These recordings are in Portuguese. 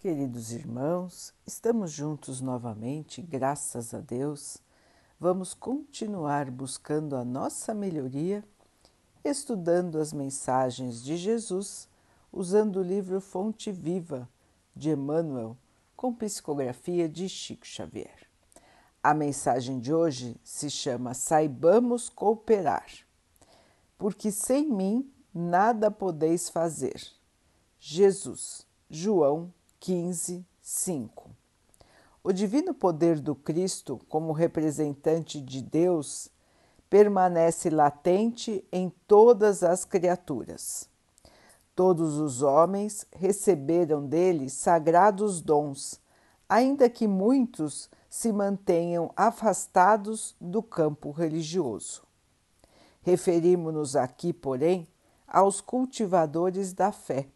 Queridos irmãos, estamos juntos novamente, graças a Deus. Vamos continuar buscando a nossa melhoria, estudando as mensagens de Jesus, usando o livro Fonte Viva de Emmanuel, com psicografia de Chico Xavier. A mensagem de hoje se chama Saibamos Cooperar, porque sem mim nada podeis fazer. Jesus, João 15, 5. O divino poder do Cristo, como representante de Deus, permanece latente em todas as criaturas. Todos os homens receberam dele sagrados dons, ainda que muitos se mantenham afastados do campo religioso. Referimos-nos aqui, porém, aos cultivadores da fé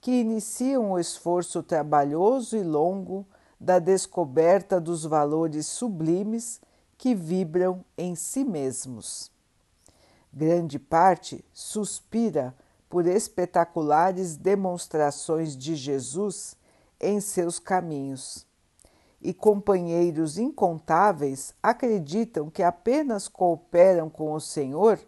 que iniciam o esforço trabalhoso e longo da descoberta dos valores sublimes que vibram em si mesmos. Grande parte suspira por espetaculares demonstrações de Jesus em seus caminhos. E companheiros incontáveis acreditam que apenas cooperam com o Senhor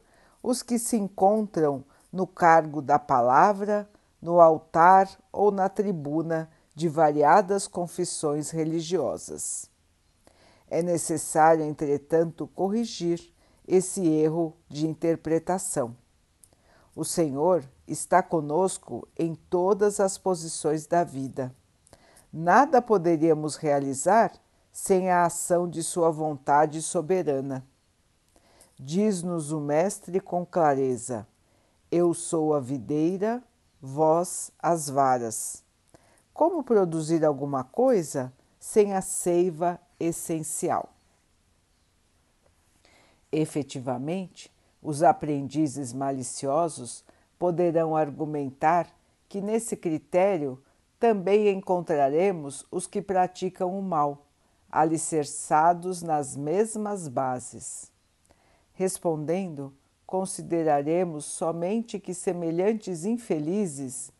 os que se encontram no cargo da palavra, no altar ou na tribuna de variadas confissões religiosas. É necessário, entretanto, corrigir esse erro de interpretação. O Senhor está conosco em todas as posições da vida. Nada poderíamos realizar sem a ação de Sua vontade soberana. Diz-nos o Mestre com clareza: Eu sou a videira, vós as varas. Como produzir alguma coisa sem a seiva essencial? Efetivamente, os aprendizes maliciosos poderão argumentar que nesse critério também encontraremos os que praticam o mal, alicerçados nas mesmas bases. Respondendo, consideraremos somente que semelhantes infelizes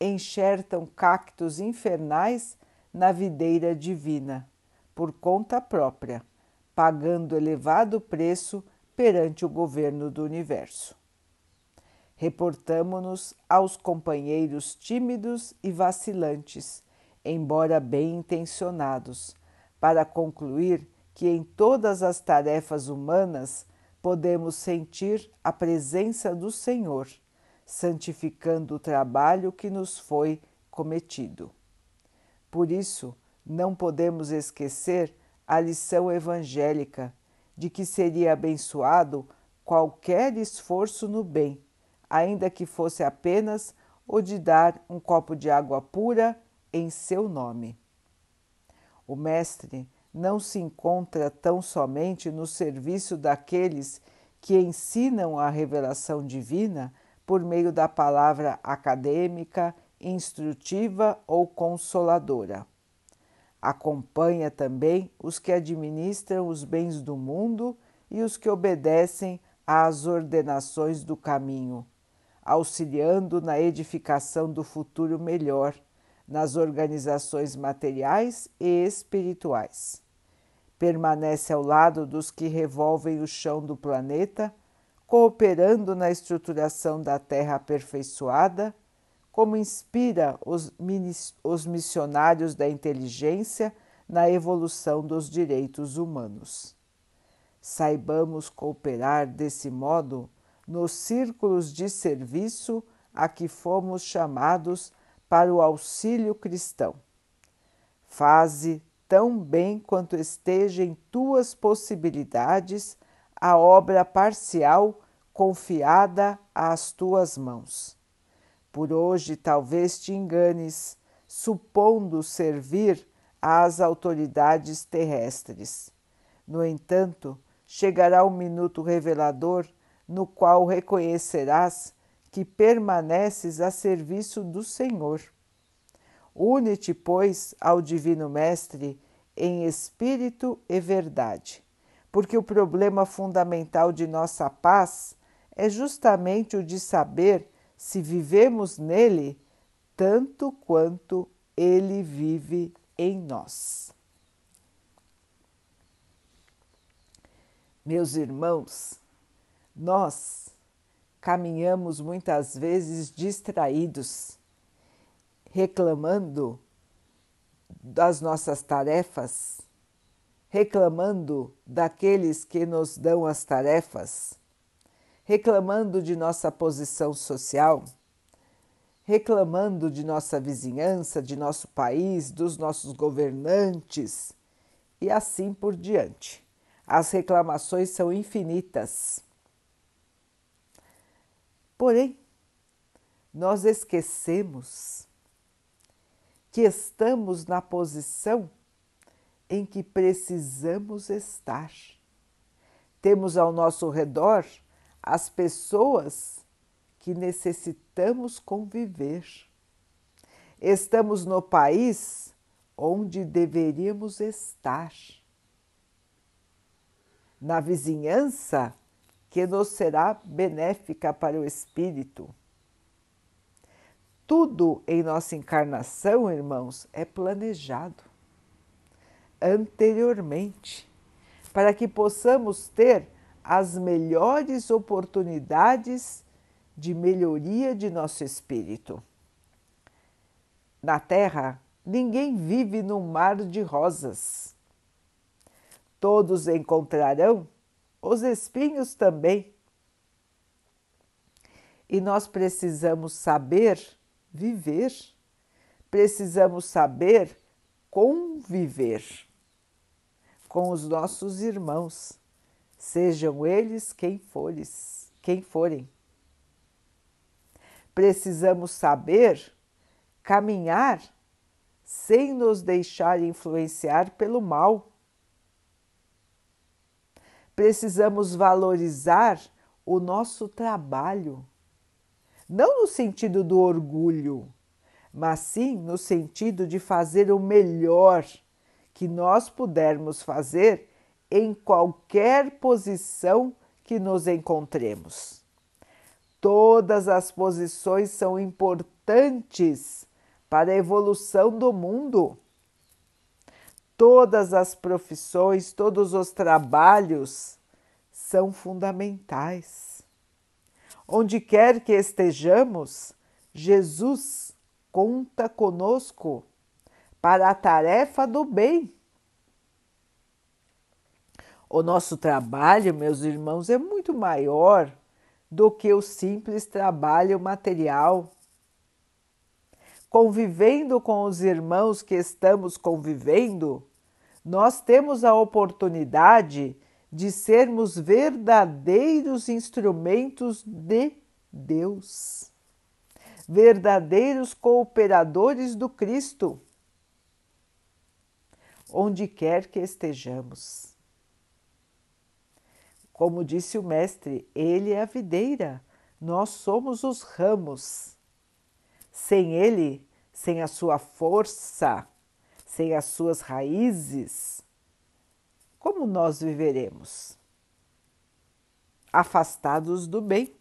enxertam cactos infernais na videira divina, por conta própria, pagando elevado preço perante o governo do universo. Reportamo-nos aos companheiros tímidos e vacilantes, embora bem intencionados, para concluir que em todas as tarefas humanas podemos sentir a presença do Senhor, santificando o trabalho que nos foi cometido. Por isso, não podemos esquecer a lição evangélica de que seria abençoado qualquer esforço no bem, ainda que fosse apenas o de dar um copo de água pura em seu nome. O Mestre não se encontra tão somente no serviço daqueles que ensinam a revelação divina por meio da palavra acadêmica, instrutiva ou consoladora. Acompanha também os que administram os bens do mundo e os que obedecem às ordenações do caminho, auxiliando na edificação do futuro melhor nas organizações materiais e espirituais permanece ao lado dos que revolvem o chão do planeta, cooperando na estruturação da Terra aperfeiçoada, como inspira os, os missionários da inteligência na evolução dos direitos humanos. Saibamos cooperar desse modo nos círculos de serviço a que fomos chamados para o auxílio cristão. Faze tão bem quanto esteja em tuas possibilidades a obra parcial confiada às tuas mãos. Por hoje talvez te enganes, supondo servir às autoridades terrestres. No entanto, chegará o minuto revelador no qual reconhecerás que permaneces a serviço do Senhor Une-te, pois, ao Divino Mestre em espírito e verdade, porque o problema fundamental de nossa paz é justamente o de saber se vivemos nele tanto quanto Ele vive em nós. Meus irmãos, nós caminhamos muitas vezes distraídos, reclamando das nossas tarefas, reclamando daqueles que nos dão as tarefas, reclamando de nossa posição social, reclamando de nossa vizinhança, de nosso país, dos nossos governantes e assim por diante. As reclamações são infinitas. Porém, nós esquecemos que estamos na posição em que precisamos estar. Temos ao nosso redor as pessoas que necessitamos conviver. Estamos no país onde deveríamos estar na vizinhança que nos será benéfica para o espírito. Tudo em nossa encarnação, irmãos, é planejado anteriormente, para que possamos ter as melhores oportunidades de melhoria de nosso espírito. Na Terra, ninguém vive num mar de rosas todos encontrarão os espinhos também. E nós precisamos saber viver, precisamos saber conviver com os nossos irmãos, sejam eles quem fores, quem forem. Precisamos saber caminhar sem nos deixar influenciar pelo mal precisamos valorizar o nosso trabalho, não no sentido do orgulho, mas sim no sentido de fazer o melhor que nós pudermos fazer em qualquer posição que nos encontremos. Todas as posições são importantes para a evolução do mundo todas as profissões, todos os trabalhos são fundamentais. Onde quer que estejamos, Jesus conta conosco para a tarefa do bem. O nosso trabalho, meus irmãos, é muito maior do que o simples trabalho material. Convivendo com os irmãos que estamos convivendo, nós temos a oportunidade de sermos verdadeiros instrumentos de Deus, verdadeiros cooperadores do Cristo, onde quer que estejamos. Como disse o Mestre, Ele é a videira, nós somos os ramos. Sem Ele, sem a sua força, sem as suas raízes, como nós viveremos? Afastados do bem,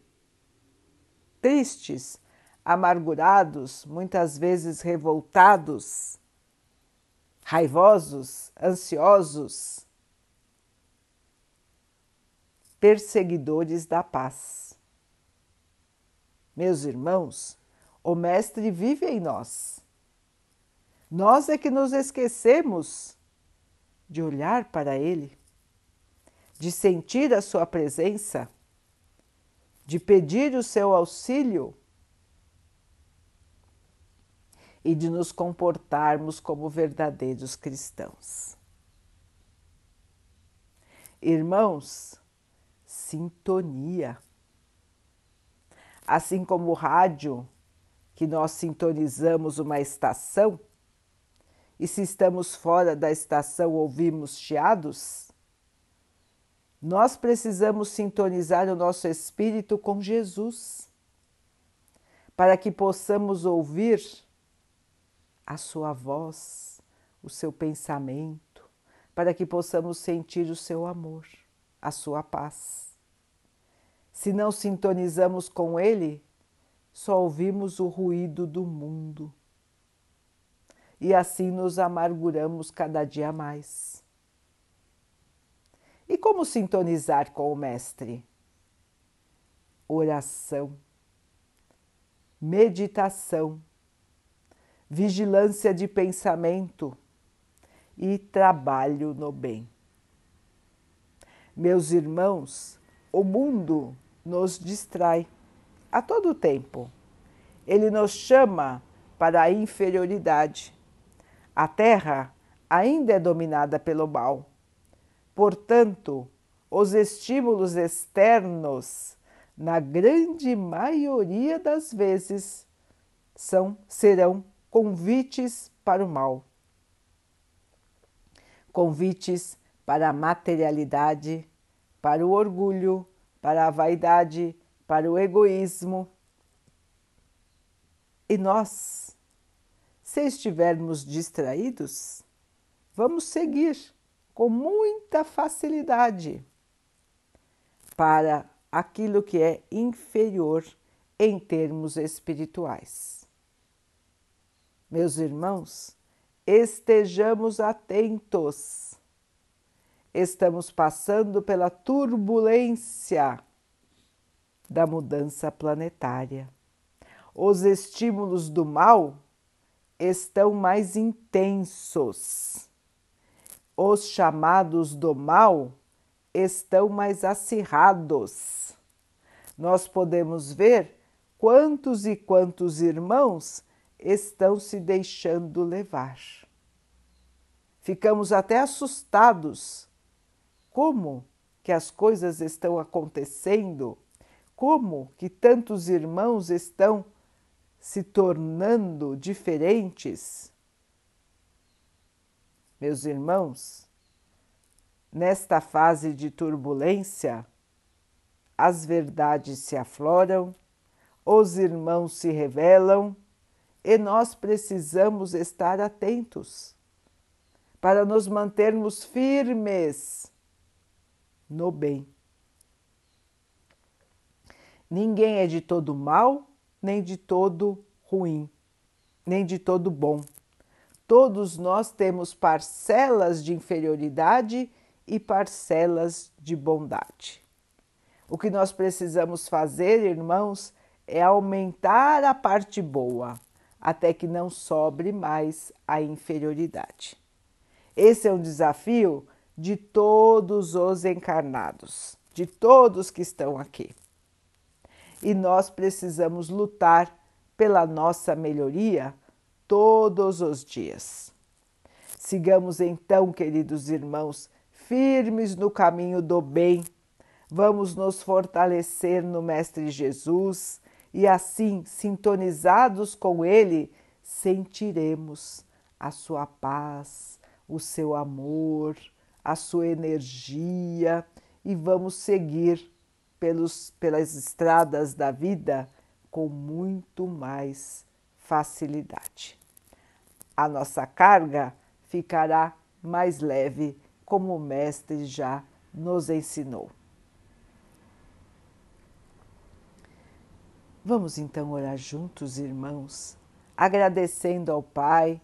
tristes, amargurados, muitas vezes revoltados, raivosos, ansiosos, perseguidores da paz. Meus irmãos, o Mestre vive em nós nós é que nos esquecemos de olhar para Ele, de sentir a Sua presença, de pedir o seu auxílio e de nos comportarmos como verdadeiros cristãos. Irmãos, sintonia. Assim como o rádio, que nós sintonizamos uma estação, e se estamos fora da estação ouvimos chiados? Nós precisamos sintonizar o nosso espírito com Jesus, para que possamos ouvir a sua voz, o seu pensamento, para que possamos sentir o seu amor, a sua paz. Se não sintonizamos com Ele, só ouvimos o ruído do mundo e assim nos amarguramos cada dia mais. E como sintonizar com o Mestre? Oração, meditação, vigilância de pensamento e trabalho no bem. Meus irmãos, o mundo nos distrai a todo tempo. Ele nos chama para a inferioridade. A terra ainda é dominada pelo mal. Portanto, os estímulos externos, na grande maioria das vezes, são serão convites para o mal. Convites para a materialidade, para o orgulho, para a vaidade, para o egoísmo. E nós, se estivermos distraídos, vamos seguir com muita facilidade para aquilo que é inferior em termos espirituais. Meus irmãos, estejamos atentos estamos passando pela turbulência da mudança planetária. Os estímulos do mal estão mais intensos. Os chamados do mal estão mais acirrados. Nós podemos ver quantos e quantos irmãos estão se deixando levar. Ficamos até assustados como que as coisas estão acontecendo, como que tantos irmãos estão se tornando diferentes. Meus irmãos, nesta fase de turbulência, as verdades se afloram, os irmãos se revelam e nós precisamos estar atentos para nos mantermos firmes no bem. Ninguém é de todo mal, nem de todo ruim, nem de todo bom. Todos nós temos parcelas de inferioridade e parcelas de bondade. O que nós precisamos fazer, irmãos, é aumentar a parte boa, até que não sobre mais a inferioridade. Esse é um desafio de todos os encarnados, de todos que estão aqui. E nós precisamos lutar pela nossa melhoria todos os dias. Sigamos então, queridos irmãos, firmes no caminho do bem. Vamos nos fortalecer no Mestre Jesus e assim, sintonizados com Ele, sentiremos a sua paz, o seu amor, a sua energia e vamos seguir pelos, pelas estradas da vida com muito mais facilidade. A nossa carga ficará mais leve, como o Mestre já nos ensinou. Vamos então orar juntos, irmãos, agradecendo ao Pai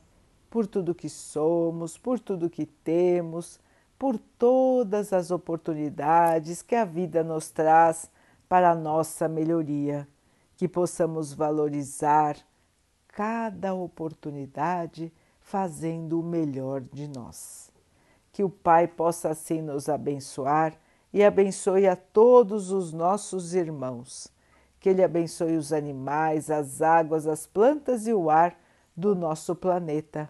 por tudo que somos, por tudo que temos por todas as oportunidades que a vida nos traz para a nossa melhoria, que possamos valorizar cada oportunidade fazendo o melhor de nós. Que o Pai possa assim nos abençoar e abençoe a todos os nossos irmãos. Que Ele abençoe os animais, as águas, as plantas e o ar do nosso planeta